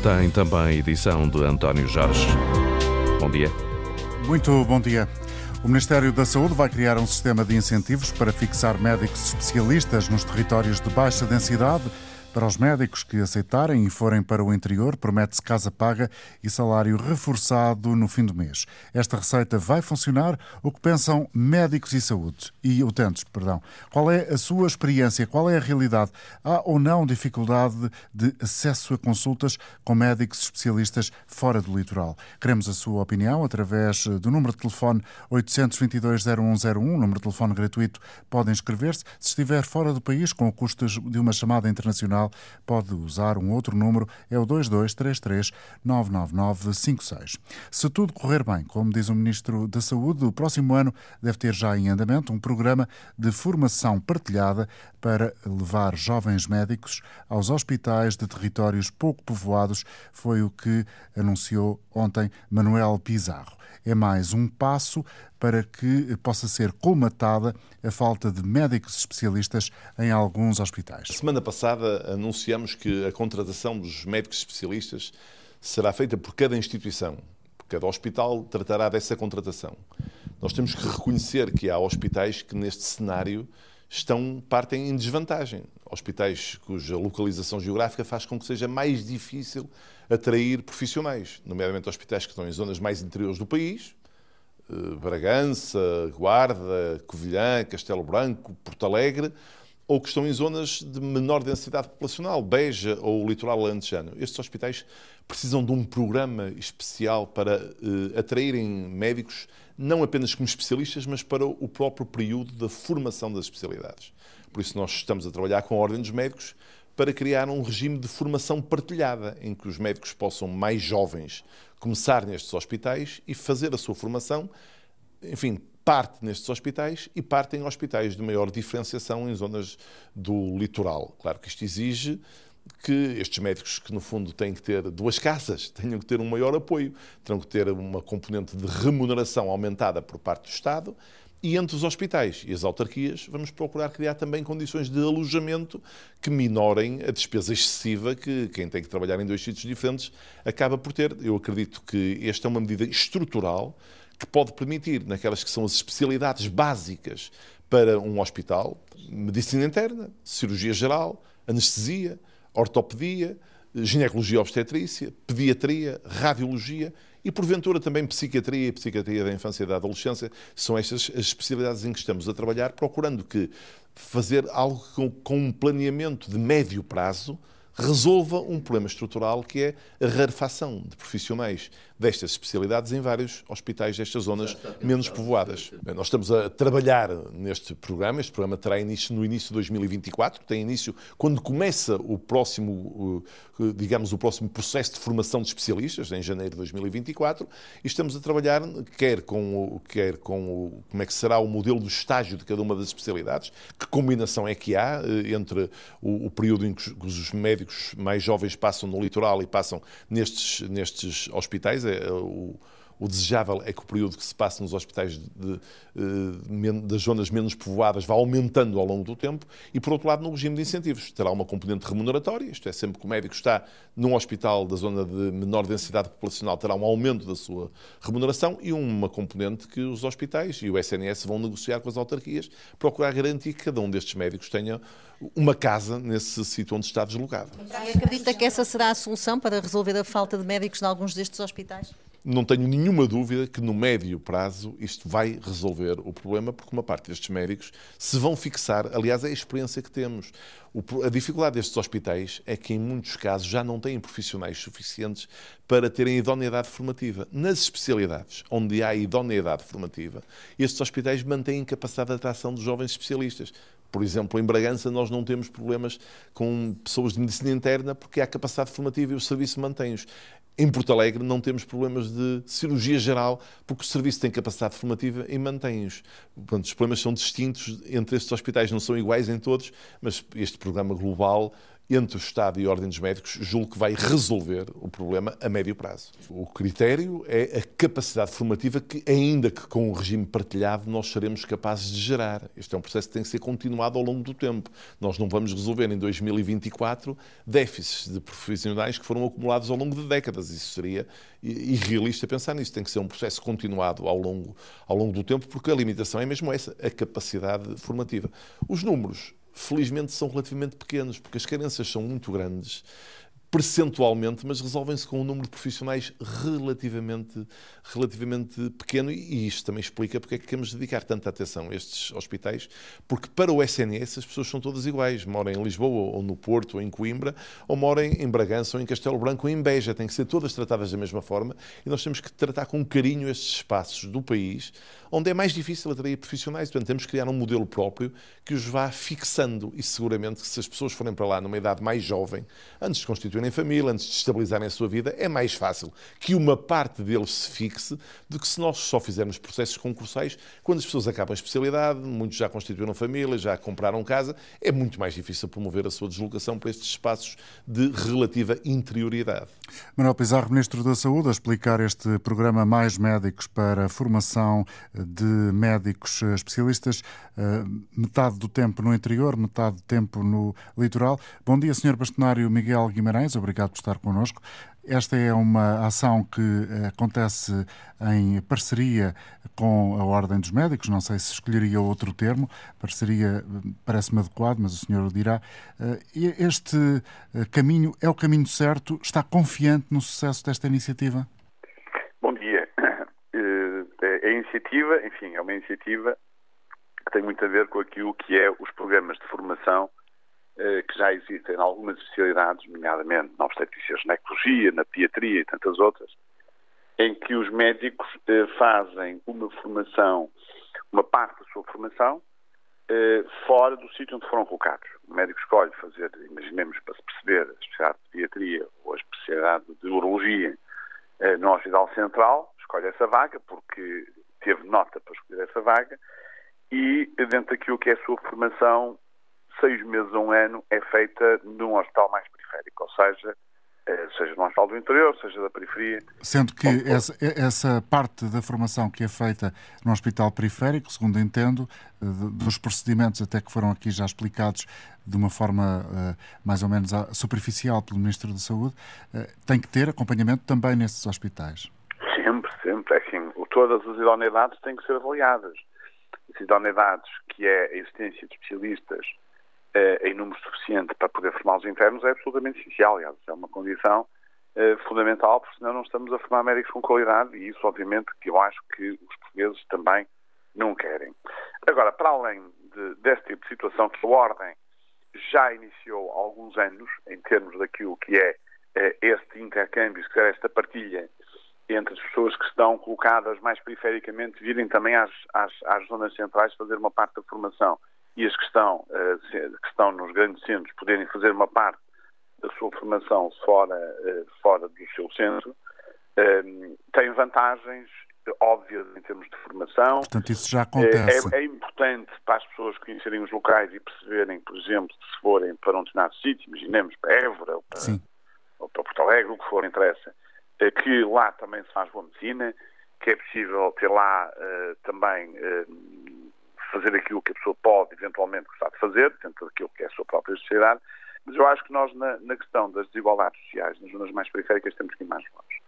tem também edição de António Jorge. Bom dia. Muito bom dia. O Ministério da Saúde vai criar um sistema de incentivos para fixar médicos especialistas nos territórios de baixa densidade para os médicos que aceitarem e forem para o interior, promete-se casa paga e salário reforçado no fim do mês. Esta receita vai funcionar? O que pensam médicos e saúde e utentes, perdão. Qual é a sua experiência? Qual é a realidade? Há ou não dificuldade de acesso a consultas com médicos especialistas fora do litoral? Queremos a sua opinião através do número de telefone 822-0101, número de telefone gratuito. Podem inscrever-se. Se estiver fora do país, com o custo de uma chamada internacional, pode usar um outro número, é o 2233 99956. Se tudo correr bem, como diz o Ministro da Saúde, o próximo ano deve ter já em andamento um programa de formação partilhada para levar jovens médicos aos hospitais de territórios pouco povoados, foi o que anunciou ontem Manuel Pizarro. É mais um passo para que possa ser colmatada a falta de médicos especialistas em alguns hospitais. Semana passada anunciamos que a contratação dos médicos especialistas será feita por cada instituição. Cada hospital tratará dessa contratação. Nós temos que reconhecer que há hospitais que neste cenário estão partem em desvantagem. Hospitais cuja localização geográfica faz com que seja mais difícil atrair profissionais, nomeadamente hospitais que estão em zonas mais interiores do país, eh, Bragança, Guarda, Covilhã, Castelo Branco, Porto Alegre, ou que estão em zonas de menor densidade populacional, Beja ou o litoral alentejano. Estes hospitais precisam de um programa especial para uh, atraírem médicos, não apenas como especialistas, mas para o próprio período da formação das especialidades. Por isso, nós estamos a trabalhar com a Ordem dos Médicos para criar um regime de formação partilhada, em que os médicos possam, mais jovens, começar nestes hospitais e fazer a sua formação, enfim, parte nestes hospitais e parte em hospitais de maior diferenciação em zonas do litoral. Claro que isto exige que estes médicos, que no fundo têm que ter duas casas, tenham que ter um maior apoio, terão que ter uma componente de remuneração aumentada por parte do Estado e entre os hospitais e as autarquias, vamos procurar criar também condições de alojamento que minorem a despesa excessiva que quem tem que trabalhar em dois sítios diferentes acaba por ter. Eu acredito que esta é uma medida estrutural que pode permitir, naquelas que são as especialidades básicas para um hospital, medicina interna, cirurgia geral, anestesia, ortopedia, ginecologia obstetrícia, pediatria, radiologia e, porventura, também psiquiatria e psiquiatria da infância e da adolescência. São estas as especialidades em que estamos a trabalhar, procurando que fazer algo com, com um planeamento de médio prazo resolva um problema estrutural que é a rarefação de profissionais destas especialidades em vários hospitais destas zonas menos povoadas. Bem, nós estamos a trabalhar neste programa. Este programa terá início no início de 2024, tem início quando começa o próximo, digamos, o próximo processo de formação de especialistas, em janeiro de 2024, e estamos a trabalhar quer com, o, quer com o, como é que será o modelo do estágio de cada uma das especialidades, que combinação é que há eh, entre o, o período em que os médicos mais jovens passam no litoral e passam nestes, nestes hospitais, é, o, o desejável é que o período que se passa nos hospitais de, de, eh, das zonas menos povoadas vá aumentando ao longo do tempo e, por outro lado, no regime de incentivos. Terá uma componente remuneratória, isto é, sempre que o médico está num hospital da zona de menor densidade populacional, terá um aumento da sua remuneração e uma componente que os hospitais e o SNS vão negociar com as autarquias, procurar garantir que cada um destes médicos tenha uma casa nesse sítio onde está deslocado. E acredita que essa será a solução para resolver a falta de médicos em alguns destes hospitais? Não tenho nenhuma dúvida que no médio prazo isto vai resolver o problema, porque uma parte destes médicos se vão fixar, aliás, é a experiência que temos. a dificuldade destes hospitais é que, em muitos casos, já não têm profissionais suficientes para terem idoneidade formativa. Nas especialidades onde há idoneidade formativa, estes hospitais mantêm capacidade de atração dos jovens especialistas. Por exemplo, em Bragança nós não temos problemas com pessoas de medicina interna porque há capacidade formativa e o serviço mantém-os. Em Porto Alegre não temos problemas de cirurgia geral, porque o serviço tem capacidade formativa e mantém-os. Portanto, os problemas são distintos entre estes hospitais, não são iguais em todos, mas este programa global entre o Estado e dos Médicos, julgo que vai resolver o problema a médio prazo. O critério é a capacidade formativa que, ainda que com o regime partilhado, nós seremos capazes de gerar. Este é um processo que tem que ser continuado ao longo do tempo. Nós não vamos resolver em 2024 déficits de profissionais que foram acumulados ao longo de décadas. Isso seria irrealista pensar nisso. Tem que ser um processo continuado ao longo, ao longo do tempo, porque a limitação é mesmo essa, a capacidade formativa. Os números felizmente são relativamente pequenos, porque as carências são muito grandes percentualmente, mas resolvem-se com um número de profissionais relativamente, relativamente pequeno e isto também explica porque é que queremos dedicar tanta atenção a estes hospitais, porque para o SNS as pessoas são todas iguais, moram em Lisboa ou no Porto ou em Coimbra, ou moram em Bragança ou em Castelo Branco ou em Beja, têm que ser todas tratadas da mesma forma e nós temos que tratar com carinho estes espaços do país onde é mais difícil atrair profissionais, portanto temos que criar um modelo próprio que os vá fixando e seguramente que se as pessoas forem para lá numa idade mais jovem, antes de constituírem família, antes de estabilizarem a sua vida, é mais fácil que uma parte deles se fixe do que se nós só fizermos processos concursais quando as pessoas acabam a especialidade, muitos já constituíram família, já compraram casa, é muito mais difícil promover a sua deslocação para estes espaços de relativa interioridade. Manuel Pizarro, Ministro da Saúde, a explicar este programa Mais Médicos para a formação de médicos especialistas, eh, metade do tempo no interior, metade do tempo no litoral. Bom dia, Sr. Bastonário Miguel Guimarães obrigado por estar connosco. Esta é uma ação que eh, acontece em parceria com a Ordem dos Médicos, não sei se escolheria outro termo, parceria eh, parece-me adequado, mas o senhor dirá. Eh, este caminho é o caminho certo? Está confiante no sucesso desta iniciativa? A iniciativa, enfim, é uma iniciativa que tem muito a ver com aquilo que é os programas de formação eh, que já existem em algumas especialidades, nomeadamente na obstetrícia ginecologia, na pediatria e tantas outras, em que os médicos eh, fazem uma formação, uma parte da sua formação, eh, fora do sítio onde foram colocados. O médico escolhe fazer, imaginemos, para se perceber, a especialidade de pediatria ou a especialidade de urologia no Hospital Central, escolhe essa vaga porque teve nota para escolher essa vaga e, dentro daquilo que é a sua formação, seis meses a um ano é feita num hospital mais periférico, ou seja, eh, seja no hospital do interior, seja da periferia. Sendo que essa, essa, parte da formação que é feita no hospital periférico, segundo entendo, eh, dos procedimentos até que foram aqui já explicados de uma forma uh, mais ou menos superficial pelo Ministro da Saúde, tem que ter acompanhamento também nesses hospitais. Sempre, sempre. É assim, todas as idoneidades têm que ser avaliadas. As idoneidades, que é a existência de especialistas eh, em número suficiente para poder formar os internos é absolutamente essencial. Aliás, é uma condição eh, fundamental, porque senão não estamos a formar médicos com qualidade e isso, obviamente, que eu acho que os portugueses também não querem. Agora, para além de, deste tipo de situação que a Ordem já iniciou há alguns anos, em termos daquilo que é eh, este intercâmbio, se esta partilha entre as pessoas que estão colocadas mais perifericamente, virem também às, às, às zonas centrais fazer uma parte da formação e as que estão, eh, que estão nos grandes centros poderem fazer uma parte da sua formação fora, eh, fora do seu centro, eh, tem vantagens óbvias em termos de formação. Portanto, isso já acontece. É, é, importante para as pessoas conhecerem os locais e perceberem, por exemplo, se forem para um determinado sítio, imaginemos para Évora ou para, ou para Porto Alegre, o que for, interessa, que lá também se faz boa medicina, que é possível ter lá uh, também uh, fazer aquilo que a pessoa pode eventualmente gostar de fazer, dentro daquilo que é a sua própria sociedade, mas eu acho que nós, na, na questão das desigualdades sociais, nas zonas mais periféricas, temos que ir mais longe.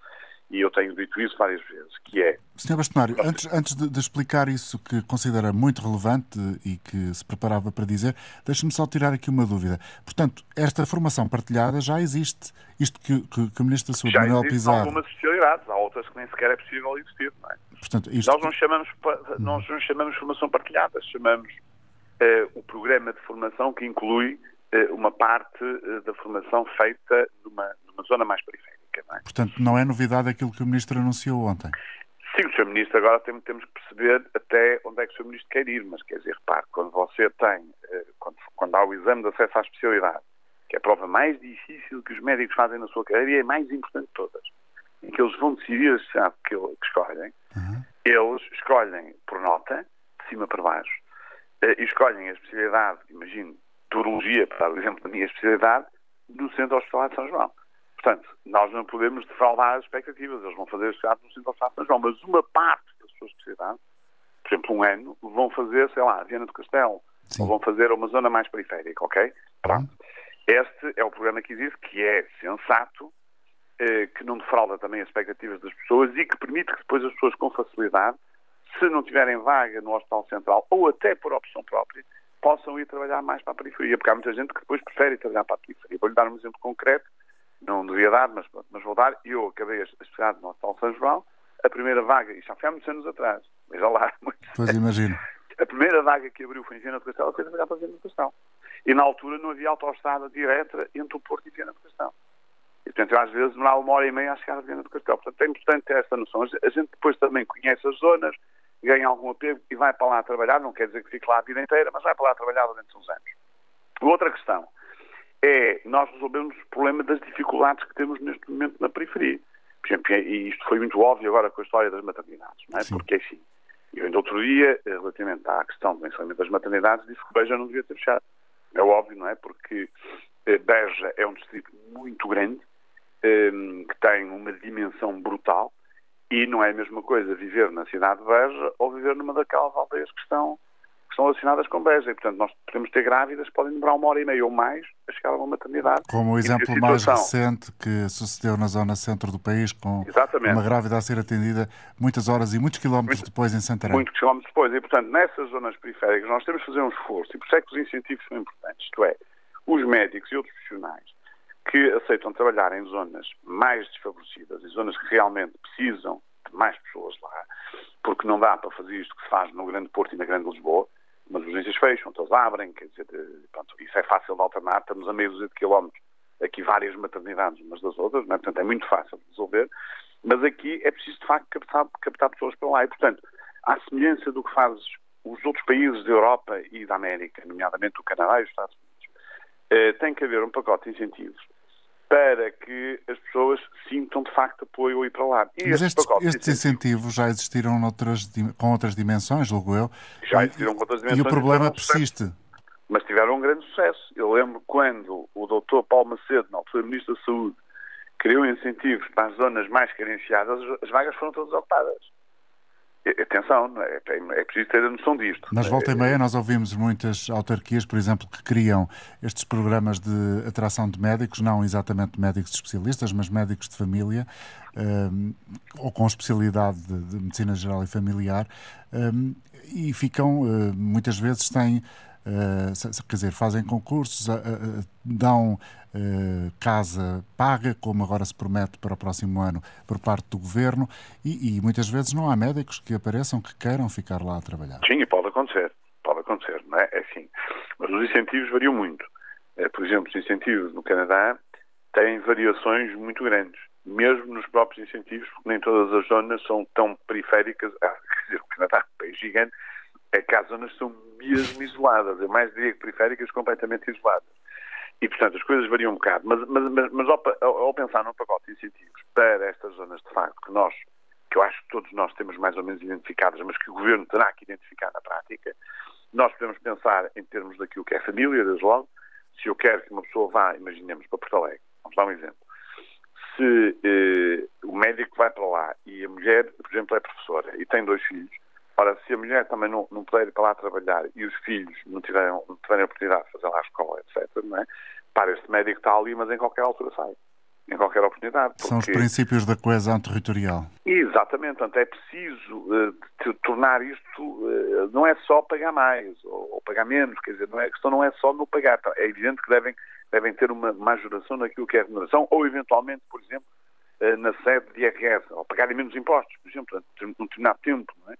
E eu tenho dito isso várias vezes, que é... Sr. Bastonário, antes, antes de, de, explicar isso que considera muito relevante e que se preparava para dizer, deixe-me só tirar aqui uma dúvida. Portanto, esta formação partilhada já existe. Isto que, que, que o Ministro da Saúde, já Manuel Pizarro... Já algumas especialidades, há outras que nem sequer é possível existir, não é? Portanto, isto... Nós não chamamos, nós não chamamos formação partilhada, chamamos uh, o programa de formação que inclui uh, uma parte uh, da formação feita numa, numa zona mais periférica. Portanto, não é novidade aquilo que o Ministro anunciou ontem. Sim, o Sr. Ministro agora tem, temos que perceber até onde é que o Sr. Ministro quer ir, mas quer dizer, repare, quando você tem, quando, quando há o exame de acesso à especialidade, que é a prova mais difícil que os médicos fazem na sua carreira e é mais importante de todas, em que eles vão decidir a especialidade que, que escolhem, uhum. eles escolhem por nota, de cima para baixo, eh, e escolhem a especialidade, imagino, de urologia, para dar o exemplo da minha especialidade, no Centro Hospitalar de São João. Portanto, nós não podemos defraudar as expectativas. Eles vão fazer ato no Centro São João, mas uma parte das suas especialidades, por exemplo, um ano, vão fazer, sei lá, Viana do Castelo, Sim. ou vão fazer uma zona mais periférica, ok? Pronto. Uhum. Este é o programa que existe, que é sensato, eh, que não defrauda também as expectativas das pessoas e que permite que depois as pessoas com facilidade, se não tiverem vaga no Hospital Central ou até por opção própria, possam ir trabalhar mais para a periferia, porque há muita gente que depois prefere trabalhar para a periferia. Vou-lhe dar um exemplo concreto, não devia dar, mas, mas vou dar. Eu acabei a especialidade no Hospital São João, a primeira vaga, e já foi há muitos anos atrás, veja lá. Pois imagino. A primeira vaga que abriu foi em Viana do Castelo, foi trabalhar para Viana do Castelo. E na altura não havia autoestrada direta entre o Porto e Viana do Castelo. E, portanto, eu às vezes demorava uma hora e meia a chegar a Viana do Castelo. Portanto, é importante ter esta noção. A gente depois também conhece as zonas, ganha algum apego e vai para lá trabalhar. Não quer dizer que fique lá a vida inteira, mas vai para lá trabalhar durante uns anos. Outra questão é nós resolvemos o problema das dificuldades que temos neste momento na periferia. Por exemplo, e isto foi muito óbvio agora com a história das maternidades, não é? Sim. Porque, assim, eu ainda outro dia, relativamente à questão do encerramento das maternidades, disse que Beja não devia ter fechado. É óbvio, não é? Porque eh, Beja é um distrito muito grande, ehm, que tem uma dimensão brutal, e não é a mesma coisa viver na cidade de Beja ou viver numa daquelas aldeias que estão, que estão relacionadas com Beja. E, portanto, nós podemos ter grávidas que podem demorar uma hora e meia ou mais a chegar a uma maternidade. Como o exemplo mais recente que sucedeu na zona centro do país, com Exatamente. uma grávida a ser atendida muitas horas e muitos quilómetros muito, depois em Santarém. Muitos quilómetros depois. E, portanto, nessas zonas periféricas nós temos que fazer um esforço. E por isso é que os incentivos são importantes. Isto é, os médicos e outros profissionais que aceitam trabalhar em zonas mais desfavorecidas, em zonas que realmente precisam de mais pessoas lá, porque não dá para fazer isto que se faz no Grande Porto e na Grande Lisboa, mas as urgências fecham, todas abrem, quer dizer, pronto, isso é fácil de alternar, estamos a meio de quilómetros, aqui várias maternidades umas das outras, é? portanto é muito fácil de resolver, mas aqui é preciso de facto captar, captar pessoas para lá e, portanto, à semelhança do que faz os outros países da Europa e da América, nomeadamente o Canadá e os Estados Unidos, eh, tem que haver um pacote de incentivos para que as pessoas sintam de facto apoio a ir para lá. E Mas estes, estes incentivos já existiram noutras, com outras dimensões, logo eu. Já existiram com outras dimensões. E o problema persiste. Mas tiveram um grande sucesso. Eu lembro quando o doutor Paulo Macedo, na altura Ministro da Saúde, criou incentivos para as zonas mais carenciadas, as vagas foram todas ocupadas. Atenção, é, é preciso ter a noção disto. Nas volta e meia nós ouvimos muitas autarquias, por exemplo, que criam estes programas de atração de médicos, não exatamente médicos especialistas, mas médicos de família, um, ou com especialidade de, de, medicina geral e familiar, um, e ficam, uh, muitas vezes, têm Uh, quer dizer, fazem concursos, uh, uh, dão casa paga, como agora se promete para o próximo ano por parte do governo, e, e, muitas vezes não há médicos que apareçam que queiram ficar lá a trabalhar. Sim, pode acontecer, pode acontecer, não é? É assim. Mas os incentivos variam muito. por exemplo, os incentivos no Canadá têm variações muito grandes, mesmo nos próprios incentivos, porque nem todas as zonas são tão periféricas. Ah, quer dizer, o Canadá é um país gigante é que há zonas são mesmo isoladas, é mais diria que periféricas completamente isoladas. E, portanto, as coisas variam um bocado. Mas, mas, mas, mas ao, ao, pensar num pacote de incentivos para estas zonas, de facto, que nós, que eu acho que todos nós temos mais ou menos identificadas, mas que o Governo terá que identificar na prática, nós podemos pensar em termos daquilo que é família, desde logo. Se eu quero que uma pessoa vá, imaginemos, para Porto Alegre, vamos dar um exemplo. Se eh, o médico vai para lá e a mulher, por exemplo, é professora e tem dois filhos, Ora, se a mulher também não, não puder ir para lá trabalhar e os filhos não tiverem, não tiverem a oportunidade de fazer lá a escola, etc., não é? para este médico está ali, mas em qualquer altura sai. Em qualquer oportunidade. Porque... São os princípios da coesão territorial. Exatamente. Portanto, é preciso uh, tornar isto. Uh, não é só pagar mais ou, ou, pagar menos, quer dizer, não é, a questão não é só no pagar. Então, é evidente que devem, devem ter uma majoração naquilo que é a remuneração ou, eventualmente, por exemplo, uh, na sede de IRS, ou pagarem menos impostos, por exemplo, num determinado tempo. Não é?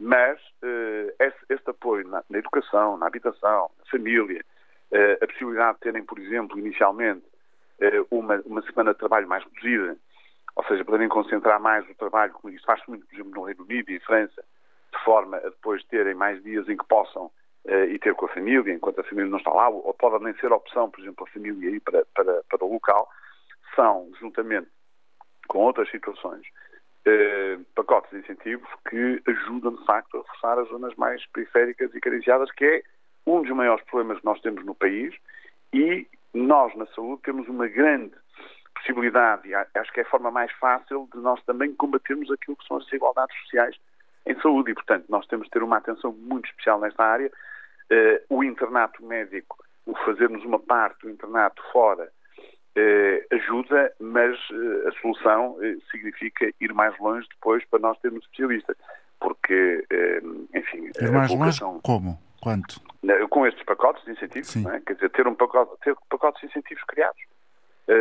Mas uh, esse, este, apoio na, na, educação, na habitação, na família, uh, a possibilidade de terem, por exemplo, inicialmente, uh, uma, uma semana de trabalho mais reduzida, ou seja, poderem concentrar mais o trabalho, como isso faz muito, por exemplo, no Reino Unido e em França, de forma a depois terem mais dias em que possam e ter com a família, enquanto a família não está lá, ou pode nem ser opção, por exemplo, a família ir para, para, para o local, são, juntamente com outras situações, eh, pacotes de incentivos que ajudam, de facto, a reforçar as zonas mais periféricas e carenciadas, que é um dos maiores problemas que nós temos no país e nós na saúde temos uma grande possibilidade, e acho que é a forma mais fácil de nós também combatermos aquilo que são as desigualdades sociais em saúde. E, portanto, nós temos de ter uma atenção muito especial nesta área. Uh, o internato médico, o fazermos uma parte do internato fora, ajuda, mas uh, a solução significa ir mais longe depois para nós termos especialistas. Porque, enfim. Ir mais longe como? Quanto? Com estes pacotes de incentivos, é? quer dizer, ter, um pacote, ter pacotes de incentivos criados.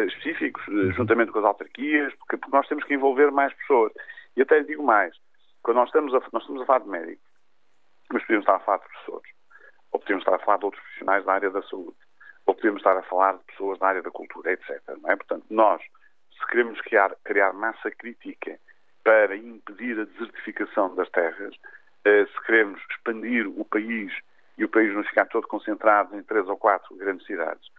específicos, uhum. juntamente com as autarquias, porque, porque nós temos que envolver mais pessoas. E até lhe digo mais, quando nós estamos a, nós estamos a falar de médicos, mas podemos estar a falar de professores, ou podemos estar a falar de outros profissionais da área da saúde, ou podemos estar a falar de pessoas da área da cultura, etc. Não é? Portanto, nós, se queremos criar, criar massa crítica para impedir a desertificação das terras, eh, se queremos expandir o país e o país não ficar todo concentrado em três ou quatro grandes cidades,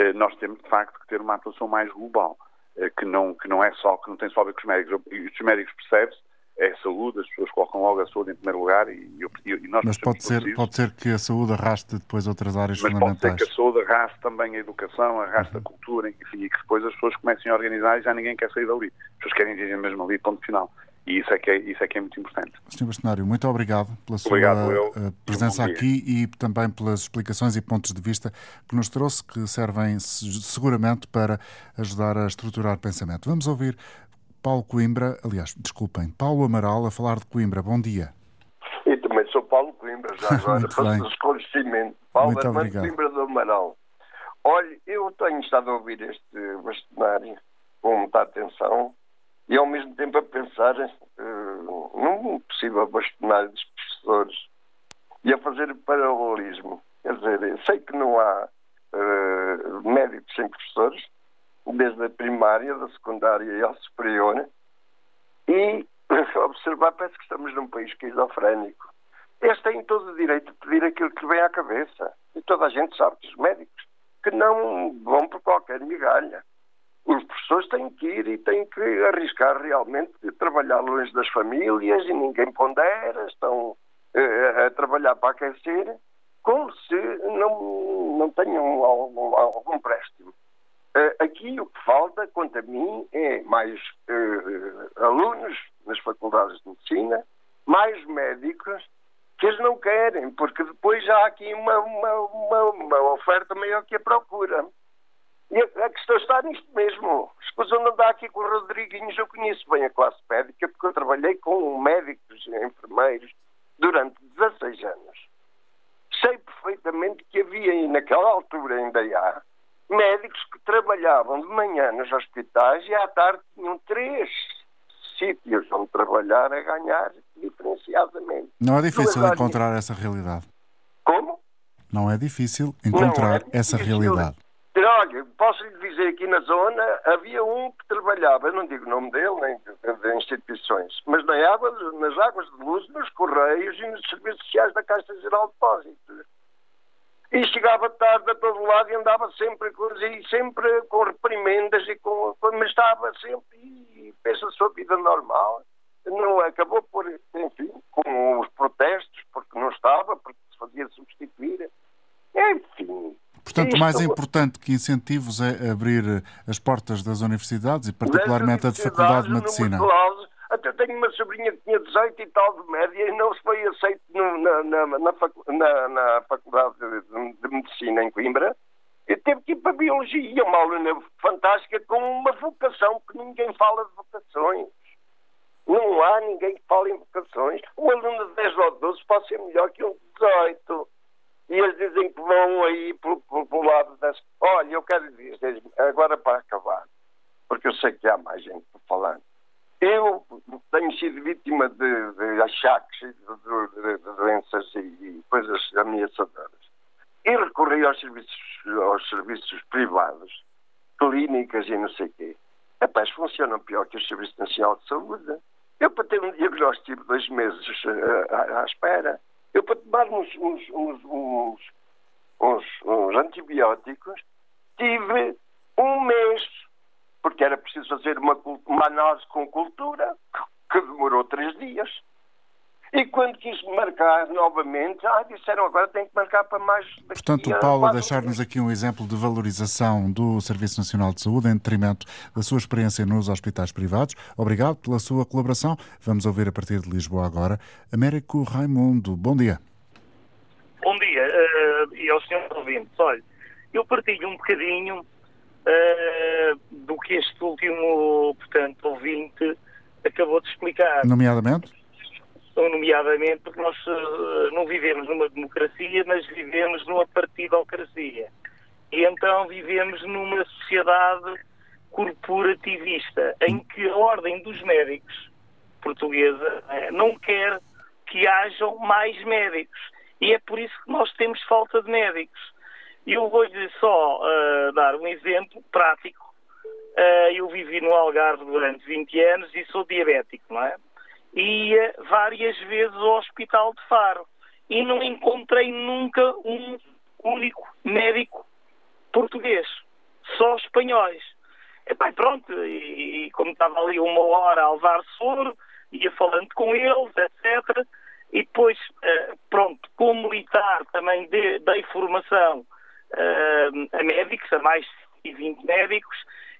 eh, nós temos de facto que ter uma atuação mais global, eh, que não, que não é só, que não tem só a ver com os médicos. E os médicos percebem-se é a saúde, as pessoas colocam logo a saúde em primeiro lugar e, e, e nós Mas pode ser, pode ser que a saúde arraste depois outras áreas Mas fundamentais. pode ser que a saúde arraste também a educação, arraste uhum. a cultura, enfim, e que depois as pessoas comecem a organizar e já ninguém quer sair dali. As pessoas querem viver mesmo ali, ponto final. E isso é que é, isso é, que é muito importante. Sr. Bastonário, muito obrigado pela sua obrigado, eh, presença aqui e também pelas explicações e pontos de vista que nos trouxe, que servem seguramente para ajudar a estruturar pensamento. Vamos ouvir Paulo Coimbra, aliás, desculpem, Paulo Amaral a falar de Coimbra. Bom dia. E também sou Paulo Coimbra, já agora, para o esclarecimento. Paulo Muito Armando obrigado. Coimbra do Amaral. Olha, eu tenho estado a ouvir este bastonário com muita atenção e ao mesmo tempo a pensar uh, num possível bastonário dos professores e a fazer paralelismo. Quer dizer, sei que não há uh, médicos sem professores, desde a primária, da secundária e ao superior, e observar, parece que estamos num país esquizofrénico. Eles têm todo o direito de pedir aquilo que vem à cabeça. E toda a gente sabe que os médicos que não vão por qualquer migalha. Os professores têm que ir e têm que arriscar realmente de trabalhar longe das famílias e ninguém pondera, estão uh, a trabalhar para aquecer, como se não, não tenham algum, algum préstimo. Uh, aqui o que falta, quanto a mim, é mais uh, alunos nas faculdades de medicina, mais médicos, que eles não querem, porque depois há aqui uma, uma, uma, uma oferta maior que a procura. E a, a questão está nisto mesmo. Escusa não dá aqui com o Rodriguinhos, eu conheço bem a classe médica, porque eu trabalhei com médicos e enfermeiros durante 16 anos. Sei perfeitamente que havia, naquela altura ainda há, médicos que trabalhavam de manhã nos hospitais e à tarde tinham três sítios onde trabalhar a ganhar diferenciadamente. Não é difícil encontrar essa realidade. Como? Não é difícil encontrar é essa realidade. Olha, posso lhe dizer aqui na zona, havia um que trabalhava, eu não digo o nome dele, nem de, de instituições, mas na água, nas águas de luz, nos correios e nos serviços sociais da Caixa Geral de Depósitos e chegava tarde a todo lado e andava sempre, e sempre com reprimendas e com, mas estava sempre e fez a sua vida normal. Não acabou por, enfim, com os protestos, porque não estava, porque se fazia substituir. Enfim. Portanto, isto... mais importante que incentivos é abrir as portas das universidades e particularmente a de Faculdade de Medicina. Clause, até tenho uma sobrinha que tinha 18 e tal de média e não se foi aceito no, na, na, na, na, na Faculdade de, de, Medicina em Coimbra. Eu teve que ir para a Biologia, uma aluna fantástica com uma vocação, que ninguém fala de vocações. Não há ninguém que fale em vocações. Um aluno de 10 ou 12 pode ser melhor que um de 18. E eles dizem que vão aí para o lado das. Olha, eu quero dizer, agora para acabar, porque eu sei que há mais gente para falar. Eu tenho sido vítima de, de achaques, de, de, de doenças e, coisas ameaçadoras. E recorri aos serviços, aos serviços privados, clínicas e não sei o quê. Rapaz, funcionam pior que o Serviço Nacional de Saúde. Eu, para ter um diagnóstico, dois meses uh, à, à, espera. Eu, para tomar uns, uns, uns, uns antibióticos, tive um mês porque era preciso fazer uma, uma análise com cultura, que demorou três dias. E quando quis marcar novamente, ah, disseram agora tem que marcar para mais. Portanto, o Paulo, a deixar-nos aqui um exemplo de valorização do Serviço Nacional de Saúde em detrimento da sua experiência nos hospitais privados. Obrigado pela sua colaboração. Vamos ouvir a partir de Lisboa agora. Américo Raimundo, bom dia. Bom dia, uh, e aos senhores ouvintes. Olha, eu partilho um bocadinho uh, do que este último, portanto, ouvinte acabou de explicar. Nomeadamente? nomeadamente porque nós uh, não vivemos numa democracia, mas vivemos numa partidocracia. E então vivemos numa sociedade corporativista, em que a Ordem dos Médicos portuguesa uh, não quer que hajam mais médicos. E é por isso que nós temos falta de médicos. E eu vou-lhe só uh, dar um exemplo prático. Eu vivi no Algarve durante 20 anos e sou diabético, não é? ia várias vezes ao Hospital de Faro e não encontrei nunca um único médico português, só espanhóis. E bem, pronto, e, e, como estava ali uma hora a levar soro, ia falando com eles, etc. E depois, uh, pronto, como militar também dei, dei formação a médicos, a mais de 20 médicos,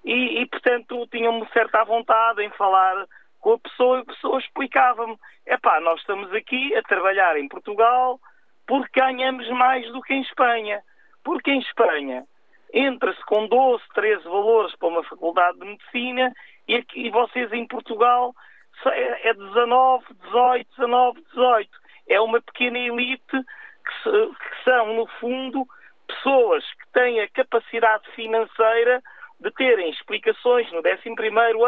e, e portanto tinham-me certa vontade em falar com a pessoa e a pessoa explicava-me: é pá, nós estamos aqui a trabalhar em Portugal porque ganhamos mais do que em Espanha. Porque em Espanha entra-se com 12, 13 valores para uma faculdade de medicina e, aqui, e vocês em Portugal é 19, 18, 19, 18. É uma pequena elite que, que são, no fundo, pessoas que têm a capacidade financeira de terem explicações no 11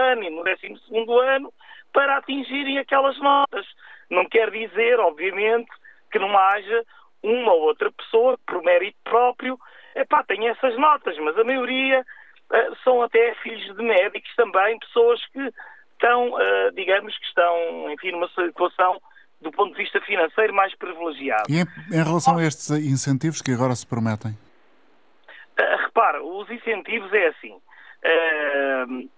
ano e no 12 ano para atingirem aquelas notas. Não quer dizer, obviamente, que não haja uma ou outra pessoa por mérito próprio, epá, tem essas notas, mas a maioria uh, são até filhos de médicos também, pessoas que estão, uh, digamos, que estão, enfim, numa situação do ponto de vista financeiro mais privilegiado. E em, em relação a estes incentivos que agora se prometem? Uh, repara, os incentivos é assim. Uh,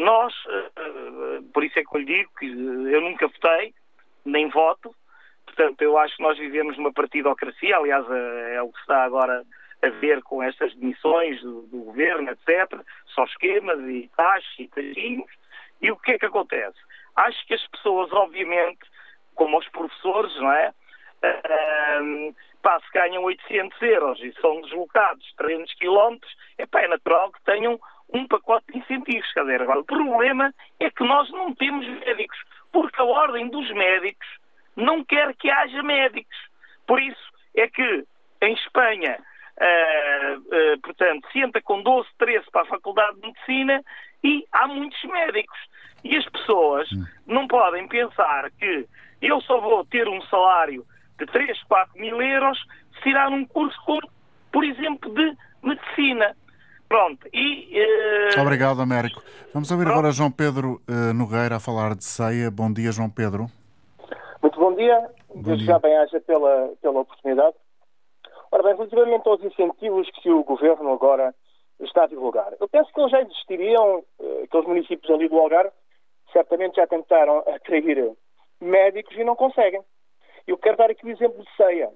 nós, uh, por isso é que eu lhe digo que eu nunca votei, nem voto, portanto eu acho que nós vivemos numa partidocracia, aliás é o que está agora a ver com estas demissões do, do governo, etc. Só esquemas e taxas e taxinhos. E o que é que acontece? Acho que as pessoas, obviamente, como os professores, não é? Uh, pá, se ganham 800 euros e são deslocados 300 quilómetros, é natural que tenham um pacote de incentivos. Quer dizer, agora, o problema é que nós não temos médicos, porque a ordem dos médicos não quer que haja médicos. Por isso é que em Espanha, uh, uh, portanto, se entra com 12, 13 para a Faculdade de Medicina e há muitos médicos. E as pessoas hum. não podem pensar que eu só vou ter um salário de 3, 4 mil euros se tirar um curso como, por exemplo, de medicina. Pronto, e... Uh... Obrigado, Américo. Vamos ouvir Pronto. agora João Pedro uh, Nogueira a falar de ceia. Bom dia, João Pedro. Muito bom dia. Desde já bem-aja pela, pela oportunidade. Ora bem, relativamente aos incentivos que o Governo agora está a divulgar, eu penso que eles já existiriam, uh, aqueles municípios ali do Algarve, certamente já tentaram atrair médicos e não conseguem. Eu quero dar aqui o exemplo de ceia.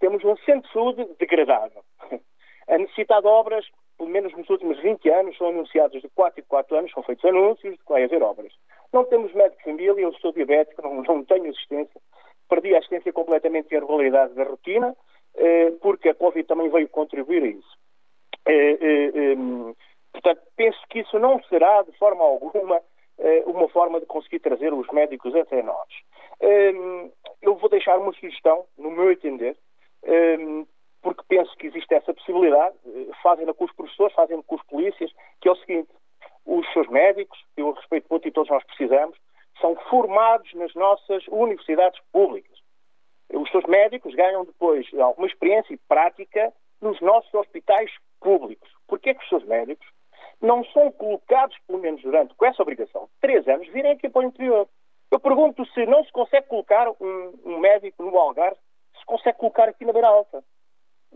Temos um centro de saúde degradado. A necessidade de obras pelo menos nos últimos 20 anos, são anunciados de 4 em 4 anos, são feitos anúncios de que vai haver obras. Não temos médico de família, eu sou diabético, não, não tenho assistência, perdi a assistência completamente e a regularidade da rotina, eh, porque a Covid também veio contribuir a isso. Eh, eh, eh portanto, penso que isso não será, de forma alguma, uma forma de conseguir trazer os médicos até nós. Eh, eu vou deixar uma sugestão, no meu entender, porque penso que existe essa possibilidade, eh, fazem-na com os professores, fazem-na com os polícias, que é o seguinte, os seus médicos, eu respeito muito e todos nós precisamos, são formados nas nossas universidades públicas. Os seus médicos ganham depois alguma experiência e prática nos nossos hospitais públicos. Porquê que os seus médicos não são colocados, pelo menos durante, com essa obrigação, três anos, virem aqui para o interior? Eu pergunto se não se consegue colocar um, um médico no Algarve, se consegue colocar aqui na Beira Alta.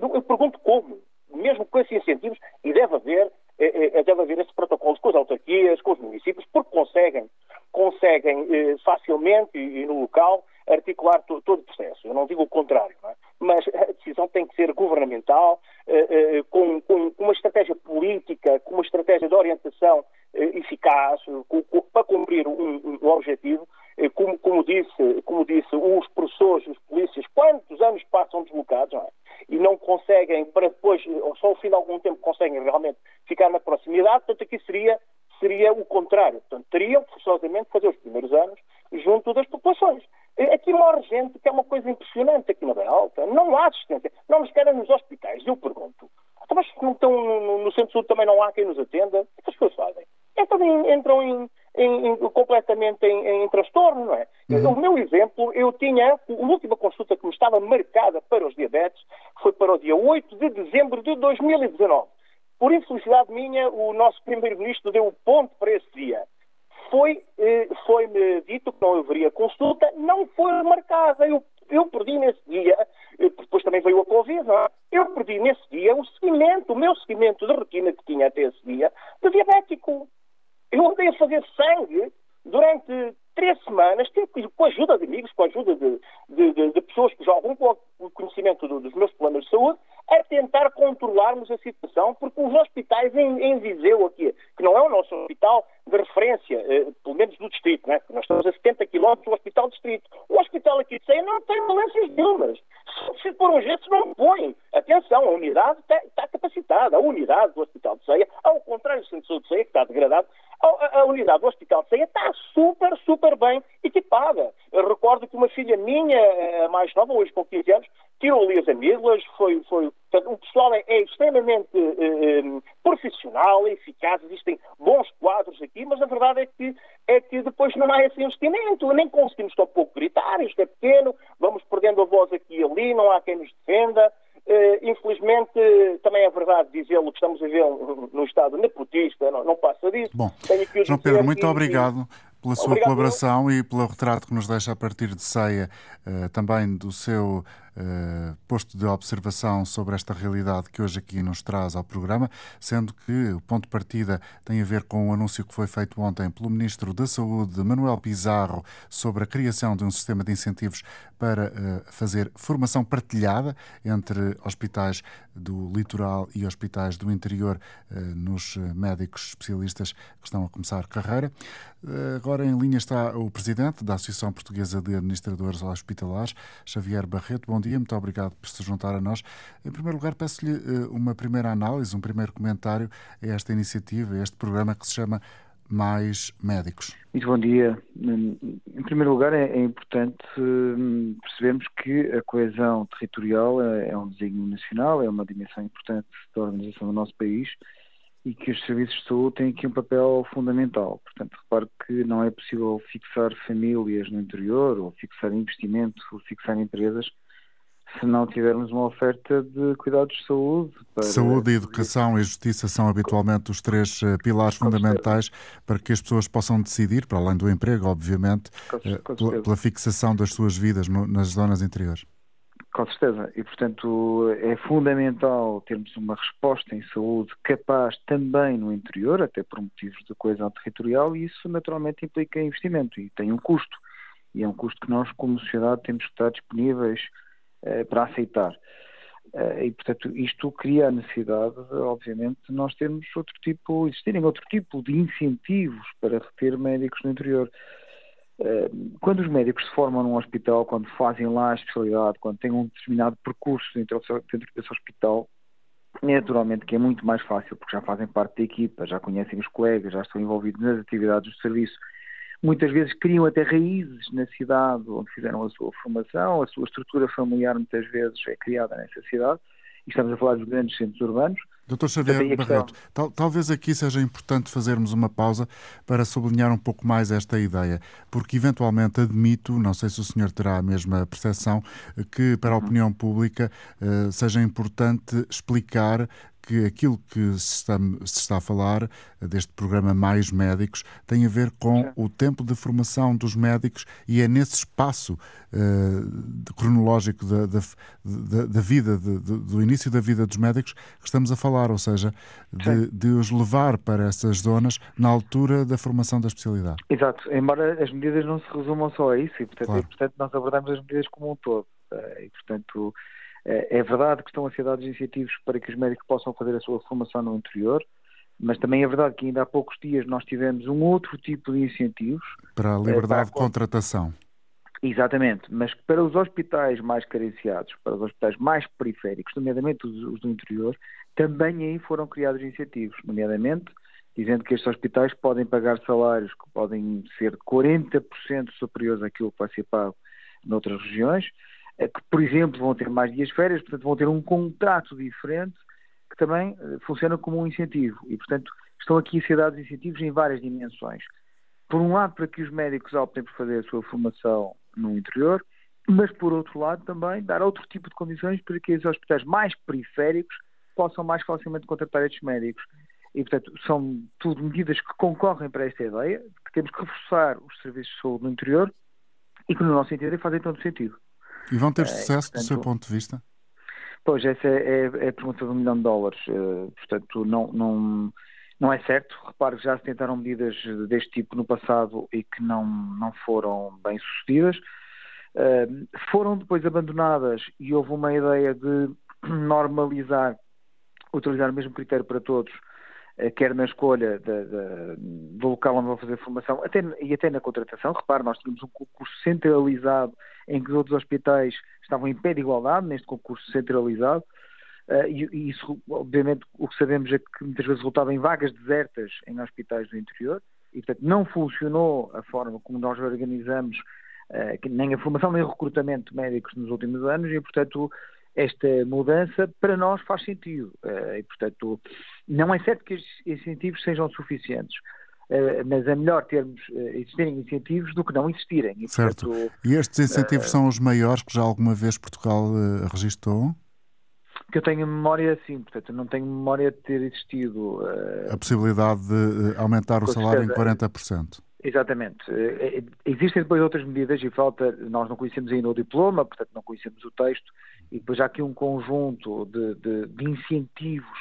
Eu pergunto como, mesmo com esses incentivos, e deve haver, é, é, deve haver esse protocolo com as autarquias, com os municípios, porque conseguem, conseguem eh, facilmente e, e, no local articular to, todo o processo. Eu não digo o contrário, é? mas a decisão tem que ser governamental, com, com, uma estratégia política, com uma estratégia de orientação eficaz, com, com, para cumprir um, um objetivo. Como, como, disse, como disse, os professores, os polícias, quantos anos passam deslocados não é? e não conseguem, para depois, ou só ao fim de algum tempo, conseguem realmente ficar na proximidade, portanto, aqui seria seria o contrário. Portanto, teriam forçosamente fazer os primeiros anos junto das populações. Aqui morre gente que é uma coisa impressionante aqui na Beira Alta. Não há assistência. Não nos querem nos hospitais. Eu pergunto. Então, mas não estão no, no Centro-Sul também não há quem nos atenda? O que as pessoas fazem? Então entram em, em, em, completamente em, em, transtorno, não é? Uhum. O meu exemplo, eu tinha, a última consulta que me estava marcada para os diabetes foi para o dia 8 de dezembro de 2019. Por infelicidade minha, o nosso Primeiro-Ministro deu o ponto para esse dia. Foi, eh, foi-me dito que não haveria consulta, não foi remarcada. Eu, eu perdi nesse dia, eh, depois também veio a Covid, não é? Eu perdi nesse dia o seguimento, o meu seguimento de rotina que tinha até esse dia, de diabético. Eu andei a fazer sangue durante três semanas, com a ajuda de amigos, com a ajuda de, de, de, de pessoas que jogam com o conhecimento dos meus problemas de saúde, a tentar controlarmos a situação, porque os hospitais em, em Viseu aqui, que não é o nosso hospital de referência, eh, pelo menos do distrito, né? nós estamos a 70 km do hospital distrito. O hospital aqui de Ceia não tem valências nenhumas. Se for um gesto, não põe. Atenção, a unidade está, está, capacitada. A unidade do hospital de Ao contrário do centro de saúde que está degradado, a, a, unidade do Hospital de Ceia está super, super bem equipada. Eu recordo que uma filha minha, eh, mais nova, hoje com 15 anos, tirou ali as amígdalas, foi, foi, portanto, o pessoal é, é extremamente eh, eh, profissional, eficaz, existem bons quadros aqui, mas a verdade é que, é que depois não há esse investimento, nem conseguimos tão pouco gritar, isto é pequeno, vamos perdendo a voz aqui e ali, não há quem nos defenda. Uh, infelizmente, também é verdade dizê-lo que estamos a ver no estado nepotista, não, não passa disso. Bom, João Pedro, muito obrigado pela sua Obrigado. colaboração e pelo retrato que nos deixa a partir de ceia uh, também do seu uh, posto de observação sobre esta realidade que hoje aqui nos traz ao programa, sendo que o ponto de partida tem a ver com o anúncio que foi feito ontem pelo Ministro da Saúde, Manuel Pizarro, sobre a criação de um sistema de incentivos para uh, fazer formação partilhada entre hospitais do litoral e hospitais do interior nos médicos especialistas que estão a começar carreira. Agora em linha está o Presidente da Associação Portuguesa de Administradores Hospitalares, Xavier Barreto. Bom dia, muito obrigado por se juntar a nós. Em primeiro lugar, peço-lhe eh, uma primeira análise, um primeiro comentário a esta iniciativa, a este programa que se chama Mais Médicos. Muito bom dia. Em primeiro lugar, é, é importante hum, percebermos que a coesão territorial é, é um desígnio nacional, é uma dimensão importante da organização do nosso país e que os serviços de saúde têm aqui um papel fundamental. Portanto, repare que não é possível fixar famílias no interior, ou fixar investimento, ou fixar empresas, se não tivermos uma oferta de cuidados de saúde. Para... Saúde, educação e justiça são habitualmente os três uh, pilares fundamentais para que as pessoas possam decidir, para além do emprego, obviamente, uh, pela, pela, fixação das suas vidas no, nas zonas interiores. Com certeza. E, portanto, é fundamental termos uma resposta em saúde capaz também no interior, até por motivos de coesão territorial, e isso naturalmente implica investimento e tem um custo. E é um custo que nós, como sociedade, temos que estar disponíveis eh, para aceitar. Eh, e, portanto, isto cria a necessidade, obviamente, de nós termos outro tipo, existirem outro tipo de incentivos para reter médicos no interior. Eh, quando os médicos se formam num hospital, quando fazem lá a especialidade, quando têm um determinado percurso dentro desse hospital, naturalmente que é muito mais fácil, porque já fazem parte da equipa, já conhecem os colegas, já estão envolvidos nas atividades do serviço. Muitas vezes criam até raízes na cidade onde fizeram a sua formação, a sua estrutura familiar muitas vezes é criada nessa cidade, e estamos a falar dos grandes centros urbanos, Doutor Xavier Barreto, tal, talvez aqui seja importante fazermos uma pausa para sublinhar um pouco mais esta ideia, porque eventualmente admito, não sei se o senhor terá a mesma percepção, que para a uhum. opinião pública uh, seja importante explicar que aquilo que se está, se está, a falar deste programa Mais Médicos tem a ver com o tempo de formação dos médicos e é nesse espaço uh, cronológico da, da, da, da vida, de, do início da vida dos médicos que estamos a falar, ou seja, de, de, os levar para essas zonas na altura da formação da especialidade. Exato, embora as medidas não se resumam só a isso, e portanto, claro. e, portanto nós abordamos as medidas como um todo. Uh, e portanto é, é verdade que estão a ser dados incentivos para que os médicos possam fazer a sua formação no interior, mas também é verdade que ainda há poucos dias nós tivemos um outro tipo de incentivos. Para a liberdade para a... de contratação. Exatamente, mas para os hospitais mais carenciados, para os hospitais mais periféricos, nomeadamente os, os do interior, também aí foram criados incentivos, nomeadamente dizendo que estes hospitais podem pagar salários que podem ser 40% superiores àquilo que vai ser pago noutras regiões, é que, por exemplo, vão ter mais dias de férias, portanto, vão ter um contrato diferente que também eh, funciona como um incentivo. E, portanto, estão aqui a ser dados incentivos em várias dimensões. Por um lado, para que os médicos optem por fazer a sua formação no interior, mas, por outro lado, também dar outro tipo de condições para que os hospitais mais periféricos possam mais facilmente contratar estes médicos. E, portanto, são tudo medidas que concorrem para esta ideia, que temos que reforçar os serviços de saúde no interior e que, no nosso entender, fazem todo sentido. E vão ter é, sucesso portanto, do seu ponto de vista? Pois, essa é, é, é a pergunta de um milhão de dólares. Uh, portanto, não, não, não é certo. Repare que já se tentaram medidas deste tipo no passado e que não, não foram bem sucedidas. Uh, foram depois abandonadas e houve uma ideia de normalizar, utilizar o mesmo critério para todos, quer na escolha de, de, do local onde vão fazer formação até, e até na contratação. Repare, nós tínhamos um concurso centralizado em que os outros hospitais estavam em pé de igualdade neste concurso centralizado. Uh, e, e, isso, obviamente, o que sabemos é que muitas vezes resultava em vagas desertas em hospitais do interior e, portanto, não funcionou a forma como nós organizamos uh, nem a formação nem o recrutamento de médicos nos últimos anos e, portanto, esta mudança para nós faz sentido. Uh, e, portanto, não é certo que estes incentivos sejam suficientes. Eh, mas é melhor termos eh, existirem incentivos do que não existirem. E, certo. Portanto, e estes incentivos uh, são os maiores que já alguma vez Portugal uh, registrou? Que eu tenho memória, sim, portanto, não tenho memória de ter existido. Uh, a possibilidade de aumentar o salário em 40%. Exatamente. Existem depois outras medidas e falta, nós não conhecemos ainda o diploma, portanto não conhecemos o texto, e depois há aqui um conjunto de, de, de incentivos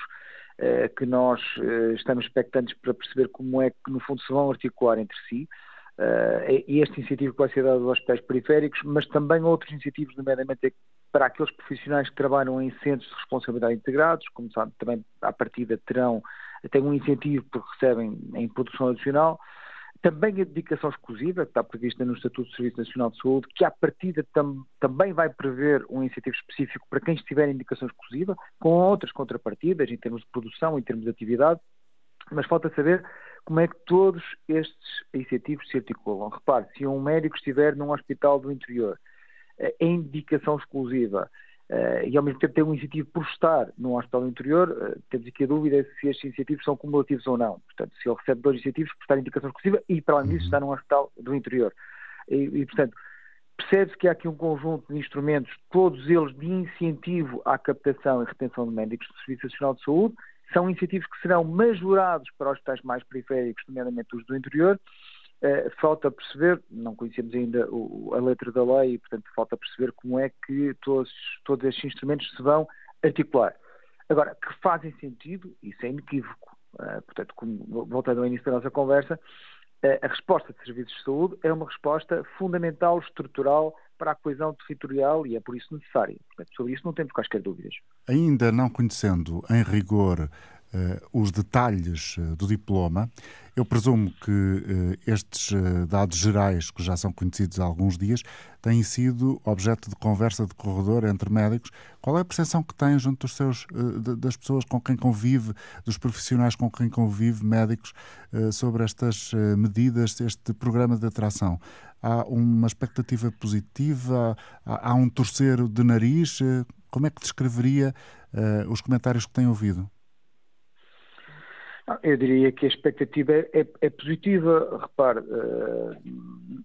eh, que nós eh, estamos expectantes para perceber como é que, no fundo, se vão articular entre si. Uh, este incentivo que vai ser dado aos hospitais periféricos, mas também outros incentivos, nomeadamente para aqueles profissionais que trabalham em centros de responsabilidade integrados, como sabe, também à partida terão até um incentivo porque recebem em produção adicional, também a dedicação exclusiva, que está prevista no Estatuto do Serviço Nacional de Saúde, que à partida tam, também vai prever um incentivo específico para quem estiver em indicação exclusiva, com outras contrapartidas em termos de produção, em termos de atividade, mas falta saber como é que todos estes incentivos se articulam. Repare, se um médico estiver num hospital do interior eh, em indicação exclusiva Uh, e ao mesmo tempo tem um incentivo por estar num hospital interior, uh, temos aqui a dúvida se estes incentivos são cumulativos ou não. Portanto, se ele recebe dois incentivos por estar em indicação exclusiva e, para além disso, está num hospital do interior. E, e portanto, percebe-se que há aqui um conjunto de instrumentos, todos eles de incentivo à captação e retenção de médicos do Serviço Nacional de Saúde, são incentivos que serão majorados para hospitais mais periféricos, nomeadamente os do interior, Uh, falta perceber, não conhecemos ainda o, a letra da lei e, portanto, falta perceber como é que todos, todos estes instrumentos se vão articular. Agora, que fazem sentido, isso é inequívoco. Uh, portanto, como, voltando ao início da nossa conversa, uh, a resposta de serviços de saúde é uma resposta fundamental, estrutural para a coesão territorial e é por isso necessária. Sobre isso não temos quaisquer dúvidas. Ainda não conhecendo em rigor os detalhes uh, do diploma. Eu presumo que uh, estes dados gerais, que já são conhecidos há alguns dias, têm sido objeto de conversa de corredor entre médicos. Qual é a percepção que têm junto dos seus, das pessoas com quem convive, dos profissionais com quem convive, médicos, sobre estas medidas, este programa de atração? Há uma expectativa positiva? Há, um torcer de nariz? Como é que descreveria os comentários que têm ouvido? Eu diria que a expectativa é, é, é positiva. Repare, uh,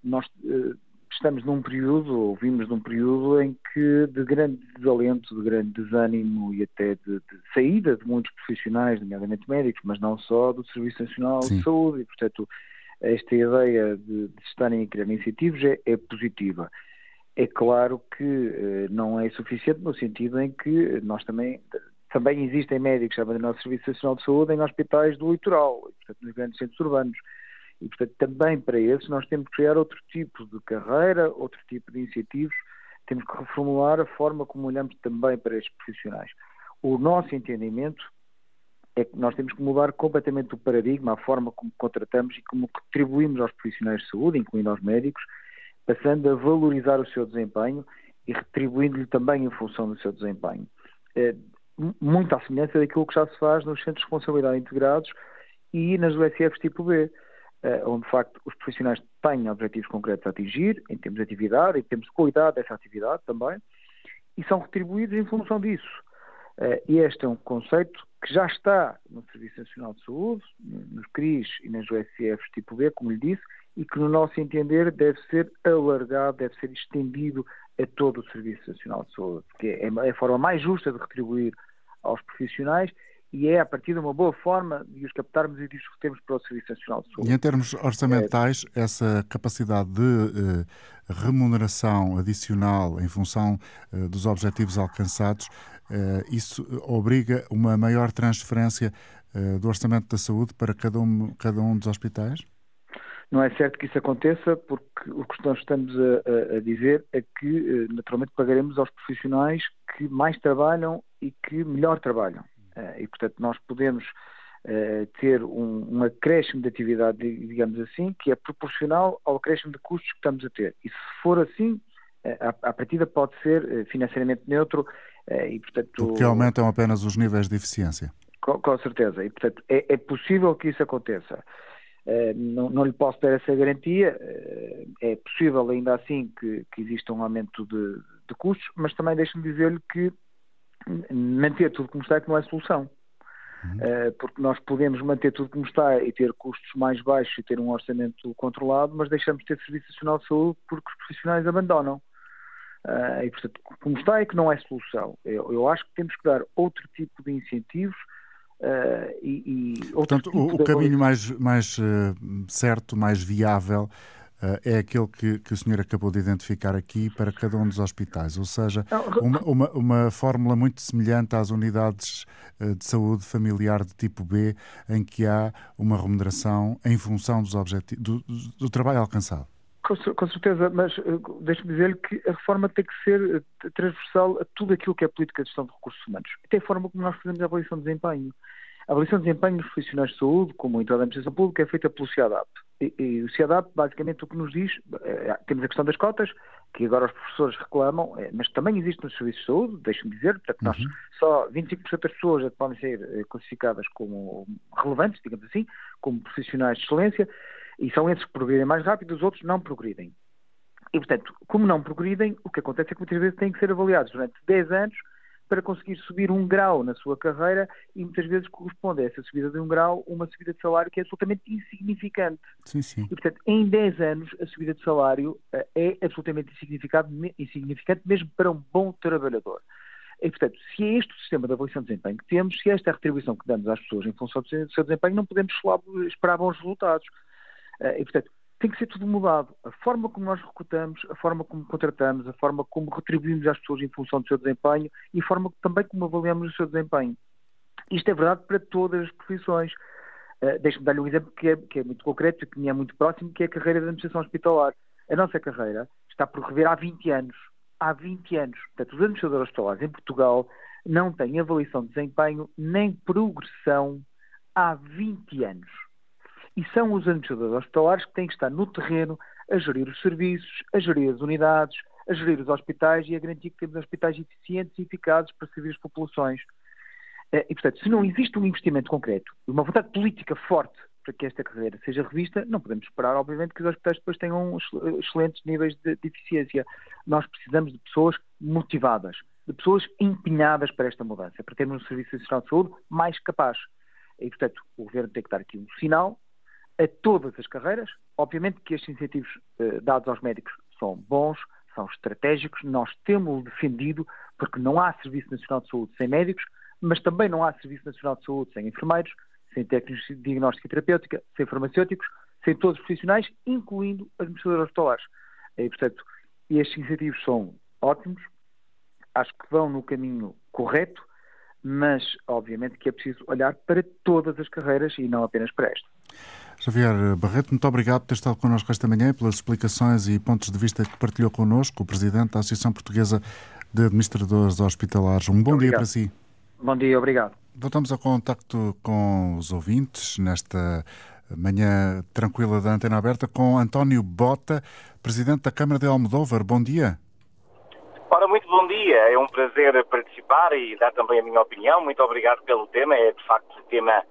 nós uh, estamos num período, ou vimos num período em que de grande desalento, de grande desânimo e até de, de saída de muitos profissionais, nomeadamente médicos, mas não só, do Serviço Nacional Sim. de Saúde, e portanto esta ideia de, de estarem a criar incentivos é, é positiva. É claro que eh, não é suficiente no sentido em que nós também também existem médicos a abandonar o Serviço Nacional de Saúde em hospitais do litoral, portanto, nos grandes centros urbanos. E, portanto, também para esses nós temos que criar outro tipo de carreira, outro tipo de incentivos, temos que reformular a forma como olhamos também para estes profissionais. O nosso entendimento é que nós temos que mudar completamente o paradigma, a forma como contratamos e como retribuímos aos profissionais de saúde, incluindo aos médicos, passando a valorizar o seu desempenho e retribuindo-lhe também em função do seu desempenho. Muito à semelhança daquilo que já se faz nos centros de responsabilidade integrados e nas USFs tipo B, eh, onde de facto os profissionais têm objetivos concretos a atingir, em termos de atividade, em termos de qualidade dessa atividade também, e são retribuídos em função disso. Eh, e este é um conceito que já está no Serviço Nacional de Saúde, nos CRIs e nas USFs tipo B, como lhe disse, e que, no nosso entender, deve ser alargado, deve ser estendido a todo o Serviço Nacional de Saúde, porque é, é a forma mais justa de retribuir aos profissionais e é a partir de uma boa forma de os captarmos e de os retermos para o Serviço Nacional de Saúde. E em termos orçamentais, é... essa capacidade de uh, remuneração adicional em função uh, dos objetivos alcançados, uh, isso obriga uma maior transferência do orçamento da saúde para cada um, cada um dos hospitais? Não é certo que isso aconteça, porque o que nós estamos a, a, dizer é que, eh, naturalmente, pagaremos aos profissionais que mais trabalham e que melhor trabalham. Eh, e, portanto, nós podemos uh, ter um, um acréscimo de atividade, digamos assim, que é proporcional ao acréscimo de custos que estamos a ter. E se for assim, uh, a, a partida pode ser financeiramente neutro e, portanto... Porque aumentam apenas os níveis de eficiência. Com, com certeza. E, portanto, é, é possível que isso aconteça. Eh, não, não, lhe posso dar essa garantia. Eh, é possível, ainda assim, que, que exista um aumento de, de custos, mas também deixe-me dizer-lhe que manter tudo como está é que não é solução. Uhum. Eh, porque nós podemos manter tudo como está e ter custos mais baixos e ter um orçamento controlado, mas deixamos de ter Serviço Nacional de Saúde porque os profissionais abandonam. e, portanto, como está é que não é solução. Eu, eu acho que temos que dar outro tipo de incentivos Uh, e, e Portanto, tipo o, o caminho mais, mais uh, certo, mais viável, é aquele que, que o senhor acabou de identificar aqui para cada um dos hospitais, ou seja, uma, uma, uma fórmula muito semelhante às unidades de saúde familiar de tipo B, em que há uma remuneração em função dos objetivos, do, do trabalho alcançado. Com, com certeza, mas deixe-me dizer-lhe que a reforma tem que ser transversal a tudo aquilo que é política de gestão de recursos humanos. Até a forma como nós fazemos a avaliação de desempenho. A avaliação de desempenho dos profissionais de saúde, como em toda a administração pública, é feita pelo CIADAP. E, e o CIADAP, basicamente, o que nos diz, é, temos a questão das cotas, que agora os professores reclamam, é, mas também existe nos serviços de saúde, deixe-me dizer, portanto, nós, uhum. só 25% das pessoas é podem ser classificadas como relevantes, digamos assim, como profissionais de excelência, e são esses que progridem mais rápido, os outros não progridem. E, portanto, como não progridem, o que acontece é que muitas vezes têm que ser avaliados durante 10 anos para conseguir subir um grau na sua carreira e muitas vezes corresponde a essa subida de um grau uma subida de salário que é absolutamente insignificante. Sim, sim. E, portanto, em 10 anos, a subida de salário uh, é absolutamente insignificante mesmo para um bom trabalhador. E, portanto, se é este o sistema de avaliação de desempenho que temos, se é esta é a retribuição que damos às pessoas em função do seu desempenho, não podemos esperar bons resultados. Uh, e, portanto, tem que ser tudo mudado. A forma como nós recrutamos, a forma como contratamos, a forma como retribuímos às pessoas em função do seu desempenho e a forma também como avaliamos o seu desempenho. Isto é verdade para todas as profissões. Uh, Deixe-me dar-lhe um exemplo que é, que é, muito concreto e que me é muito próximo, que é a carreira da administração hospitalar. A nossa carreira está por rever há 20 anos. Há 20 anos. Portanto, os administradores hospitalares em Portugal não têm avaliação de desempenho nem progressão há 20 anos. E são os administradores hospitalares que têm que estar no terreno a gerir os serviços, a gerir as unidades, a gerir os hospitais e a garantir que temos hospitais eficientes e eficazes para servir as populações. Eh, e, portanto, se não existe um investimento concreto, uma vontade política forte para que esta carreira seja revista, não podemos esperar, obviamente, que os hospitais depois tenham excelentes níveis de, de eficiência. Nós precisamos de pessoas motivadas, de pessoas empenhadas para esta mudança, para termos um Serviço Nacional de Saúde mais capaz. E, portanto, o Governo tem que dar aqui um sinal a todas as carreiras. Obviamente que estes incentivos eh, dados aos médicos são bons, são estratégicos, nós temos defendido, porque não há Serviço Nacional de Saúde sem médicos, mas também não há Serviço Nacional de Saúde sem enfermeiros, sem técnicos de diagnóstica e terapêutica, sem farmacêuticos, sem todos os profissionais, incluindo administradores hospitalares. E, portanto, estes incentivos são ótimos, acho que vão no caminho correto, mas obviamente que é preciso olhar para todas as carreiras e não apenas para esta. Javier Barreto, muito obrigado por ter estado connosco esta manhã pelas explicações e pontos de vista que partilhou connosco, o Presidente da Associação Portuguesa de Administradores Hospitalares. Um bom dia para si. Bom dia, obrigado. Voltamos ao contacto com os ouvintes nesta manhã tranquila da Antena Aberta com António Bota, Presidente da Câmara de Almodóvar. Bom dia. Ora, muito bom dia. É um prazer participar e dar também a minha opinião. Muito obrigado pelo tema. É, de facto, um tema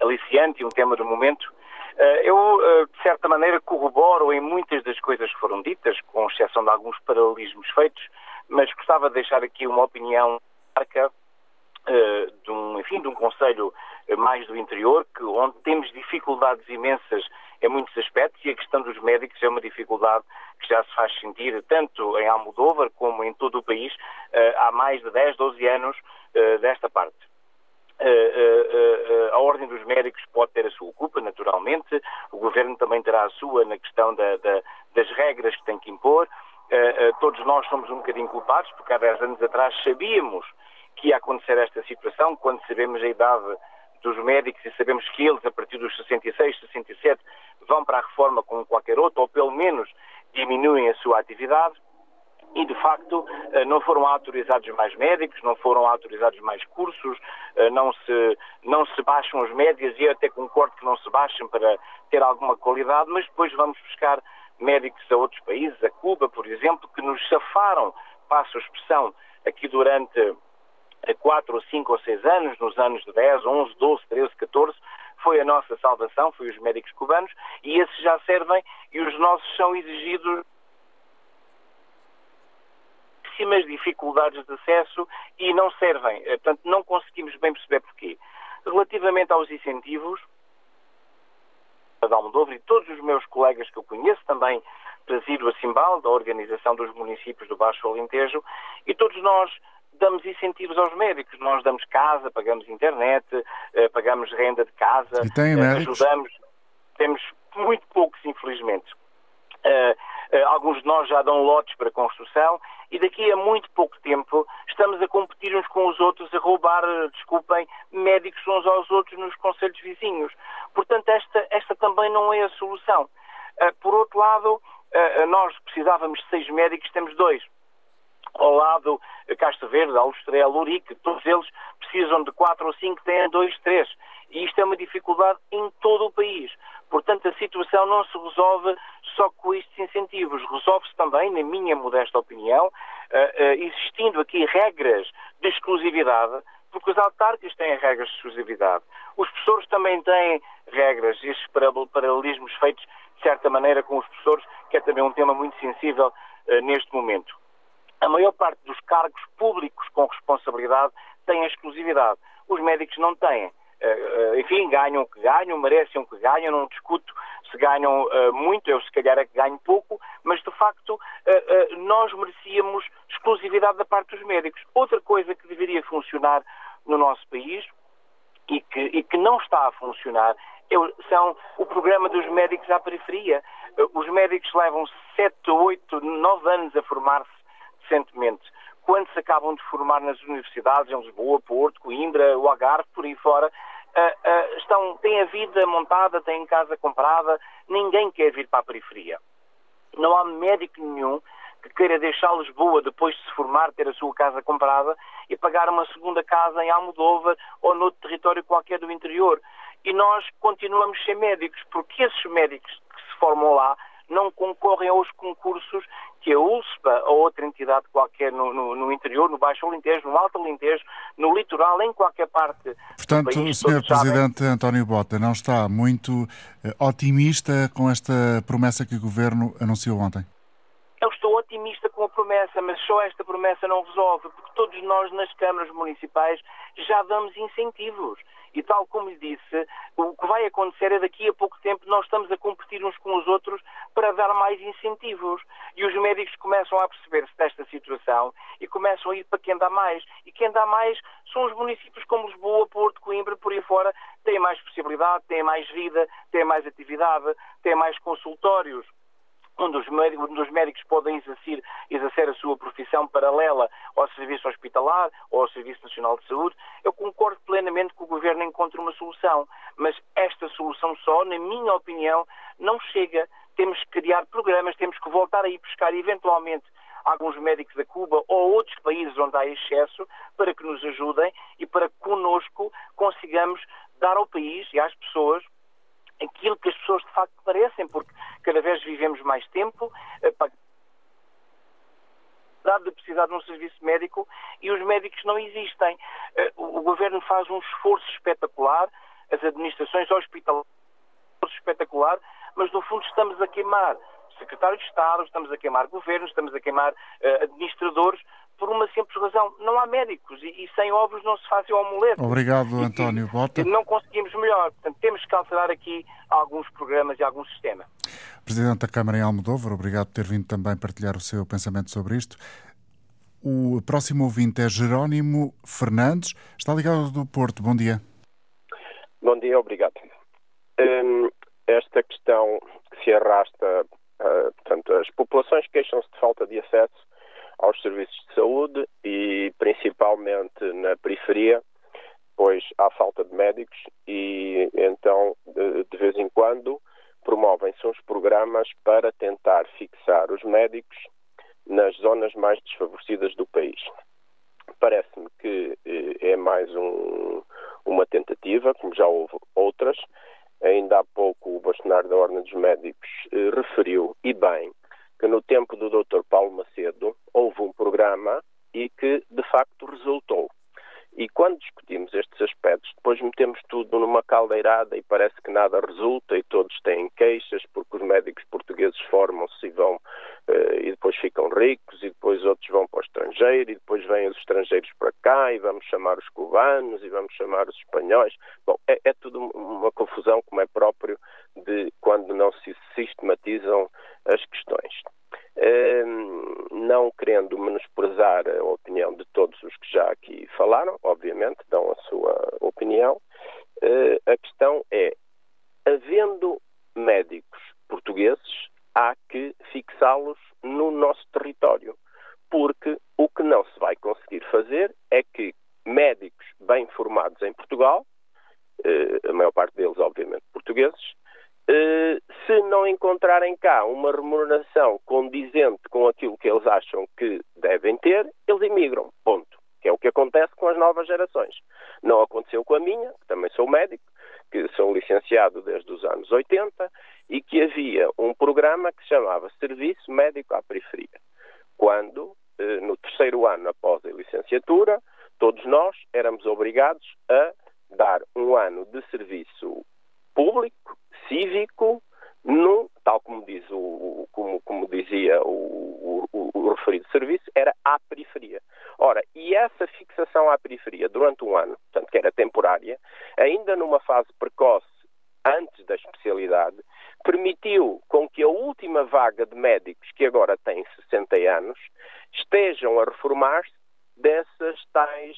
aliciante e um tema do momento. Eh, eu, eh, de certa maneira, corroboro em muitas das coisas que foram ditas, com exceção de alguns paralelismos feitos, mas gostava de deixar aqui uma opinião marca eh, de um, enfim, de um conselho mais do interior, que, onde temos dificuldades imensas em muitos aspectos e a questão dos médicos é uma dificuldade que já se faz sentir tanto em Almodóvar como em todo o país há mais de 10, 12 anos desta parte. A Ordem dos Médicos pode ter a sua culpa, naturalmente, o Governo também terá a sua na questão da, da, das regras que tem que impor. todos nós somos um bocadinho culpados, porque há 10 anos atrás sabíamos que ia acontecer esta situação, quando sabemos a idade dos médicos e sabemos que eles, a partir dos 66, 67, vão para a reforma como qualquer outro, ou pelo menos diminuem a sua atividade. E, de facto, eh, não foram autorizados mais médicos, não foram autorizados mais cursos, eh, não se, não se baixam as médias, e eu até concordo que não se baixem para ter alguma qualidade, mas depois vamos buscar médicos a outros países, a Cuba, por exemplo, que nos safaram, passo a expressão, aqui durante 4 ou 5 ou 6 anos, nos anos de 10, 11, 12, 13, 14, foi a nossa salvação, foi os médicos cubanos, e esses já servem e os nossos são exigidos dificuldades de acesso e não servem. Eh, portanto, não conseguimos bem perceber porquê. Relativamente aos incentivos, da Almodóvar e todos os meus colegas que eu conheço, também presido a Simbal, da Organização dos Municípios do Baixo Alentejo, e todos nós damos incentivos aos médicos. Nós damos casa, pagamos internet, eh, pagamos renda de casa, e tem eh, ajudamos. Temos muito poucos, infelizmente. Alguns de nós já dão lotes para construção e daqui a muito pouco tempo estamos a competir uns com os outros, a roubar, desculpem, médicos uns aos outros nos conselhos vizinhos. Portanto, esta, esta também não é a solução. Uh, por outro lado, nós precisávamos de seis médicos, temos dois ao lado Castro Verde, Alustrel, Urique, todos eles precisam de quatro ou cinco, têm dois, três. E isto é uma dificuldade em todo o país. Portanto, a situação não se resolve só com estes incentivos. Resolve-se também, na minha modesta opinião, uh, uh, existindo aqui regras de exclusividade, porque os autarcas têm regras de exclusividade. Os professores também têm regras, estes paralelismos feitos, de certa maneira, com os professores, que é também um tema muito sensível uh, neste momento a maior parte dos cargos públicos com responsabilidade têm exclusividade. Os médicos não têm. Uh, enfim, ganham o que ganham, merecem o que ganham, não discuto se ganham uh, muito, eu se calhar é que ganho pouco, mas de facto uh, nós merecíamos exclusividade da parte dos médicos. Outra coisa que deveria funcionar no nosso país e que, e que não está a funcionar é, são o programa dos médicos à periferia. Os médicos levam 7, 8, 9 anos a formar-se recentemente, quando se acabam de formar nas universidades em Lisboa, Porto, Coimbra, o Algarve, por aí fora, uh, estão, têm a vida montada, têm casa comprada, ninguém quer vir para a periferia. Não há médico nenhum que queira deixar Lisboa depois de se formar, ter a sua casa comprada e pagar uma segunda casa em Almodóvar ou noutro território qualquer do interior. E nós continuamos sem médicos, porque esses médicos que se formam lá não concorrem aos concursos que a USPA ou outra entidade qualquer no, no, no, interior, no Baixo Alentejo, no Alto Alentejo, no litoral, em qualquer parte. Portanto, o Sr. Presidente sabem... António Bota não está muito eh, otimista com esta promessa que o Governo anunciou ontem? Otimista com a promessa, mas só esta promessa não resolve, porque todos nós nas câmaras municipais já damos incentivos. E tal como lhe disse, o que vai acontecer é daqui a pouco tempo nós estamos a competir uns com os outros para dar mais incentivos. E os médicos começam a perceber-se desta situação e começam a ir para quem dá mais. E quem dá mais são os municípios como Lisboa, Porto, Coimbra, por aí fora, têm mais possibilidade, têm mais vida, têm mais atividade, têm mais consultórios onde os, médicos, onde os médicos podem exercer, exercer a sua profissão paralela ao serviço hospitalar ou ao Serviço Nacional de Saúde, eu concordo plenamente que o Governo encontre uma solução. Mas esta solução só, na minha opinião, não chega. Temos que criar programas, temos que voltar a ir buscar eventualmente alguns médicos da Cuba ou outros países onde há excesso para que nos ajudem e para que conosco consigamos dar ao país e às pessoas aquilo que as pessoas de facto merecem, porque cada vez vivemos mais tempo, eh, de precisar de um serviço médico e os médicos não existem. Eh, o governo faz um esforço espetacular, as administrações hospitalares espetacular, mas no fundo estamos a queimar secretários de Estado, estamos a queimar governos, estamos a queimar uh, administradores por uma simples razão. Não há médicos e, e sem ovos não se faz o omelete. Obrigado, António Bota. Não conseguimos melhor. Portanto, temos que alterar aqui alguns programas e algum sistema. Presidente da Câmara em Almodóvar, obrigado por ter vindo também partilhar o seu pensamento sobre isto. O próximo ouvinte é Jerónimo Fernandes, está ligado do Porto. Bom dia. Bom dia, obrigado. Hum, esta questão que se arrasta, uh, portanto, as populações queixam-se de falta de acesso aos serviços de saúde e principalmente na periferia, pois há falta de médicos e então de vez em quando promovem-se uns programas para tentar fixar os médicos nas zonas mais desfavorecidas do país. Parece-me que eh, é mais um, uma tentativa, como já houve outras. Ainda há pouco o bastonário da Ordem dos Médicos eh, referiu, e bem, que no tempo do Dr. Paulo Macedo houve um programa e que de facto resultou. E quando discutimos estes aspectos, depois metemos tudo numa caldeirada e parece que nada resulta e todos têm queixas porque os médicos portugueses formam-se e vão uh, e depois ficam ricos e depois outros vão para o estrangeiro e depois vêm os estrangeiros para cá e vamos chamar os cubanos e vamos chamar os espanhóis. Bom, é, é tudo uma confusão como é próprio de quando não se sistematizam as questões. Ehm, não querendo menosprezar a opinião de todos os que já aqui falaram, obviamente, dão a sua opinião, eh, a questão é, havendo médicos portugueses, há que fixá-los no nosso território, porque o que não se vai conseguir fazer é que médicos bem formados em Portugal, eh, a maior parte deles, obviamente, portugueses, se não encontrarem cá uma remuneração condizente com aquilo que eles acham que devem ter, eles emigram. Ponto. Que é o que acontece com as novas gerações. Não aconteceu com a minha, que também sou médico, que sou licenciado desde os anos 80 e que havia um programa que se chamava Serviço Médico à Periferia. Quando, eh, no terceiro ano após a licenciatura, todos nós éramos obrigados a dar um ano de serviço público, cívico, no, tal como, diz o, como, como dizia o, o, o, referido serviço, era à periferia. Ora, e essa fixação à periferia durante um ano, portanto, que era temporária, ainda numa fase precoce, antes da especialidade, permitiu com que a última vaga de médicos, que agora tem 60 anos, estejam a reformar-se dessas tais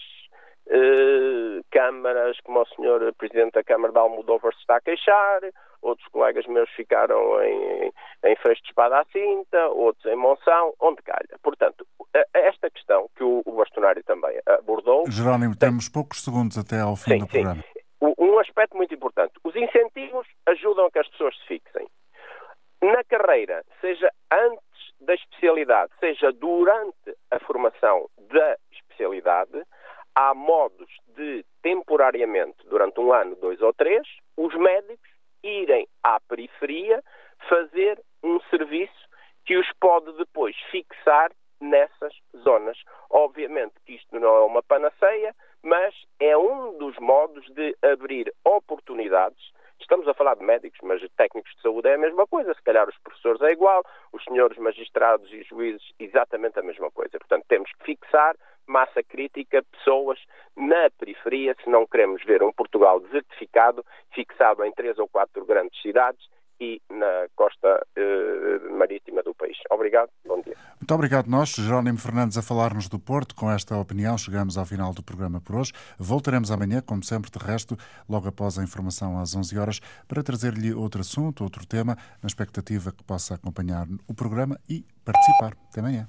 câmaras, como o senhor Presidente da Câmara de Almodóvar se está a queixar, outros colegas meus ficaram em, em Freixo de Espada à Cinta, outros em Monção, onde calha. Portanto, esta questão que o, o bastonário também abordou... Jerónimo, tem... temos poucos segundos até ao fim sim, do programa. Sim. Um aspecto muito importante. Os incentivos ajudam a que as pessoas se fixem. Na carreira, seja antes da especialidade, seja durante a formação da especialidade, há modos de, temporariamente, durante um ano, dois ou três, os médicos irem à periferia fazer um serviço que os pode depois fixar nessas zonas. Obviamente que isto não é uma panaceia, mas é um dos modos de abrir oportunidades. Estamos a falar de médicos, mas técnicos de saúde é a mesma coisa. Se calhar os professores é igual, os senhores magistrados e juízes exatamente a mesma coisa. Portanto, temos que fixar massa crítica, pessoas na periferia, se não queremos ver um Portugal desertificado, fixado em três ou quatro grandes cidades e na costa eh, marítima do país. Obrigado, bom dia. Muito obrigado nós, Jerónimo Fernandes, a falar-nos do Porto. Com esta opinião chegamos ao final do programa por hoje. Voltaremos amanhã, como sempre, de resto, logo após a informação às 11 horas, para trazer-lhe outro assunto, outro tema, na expectativa que possa acompanhar o programa e participar. Até amanhã.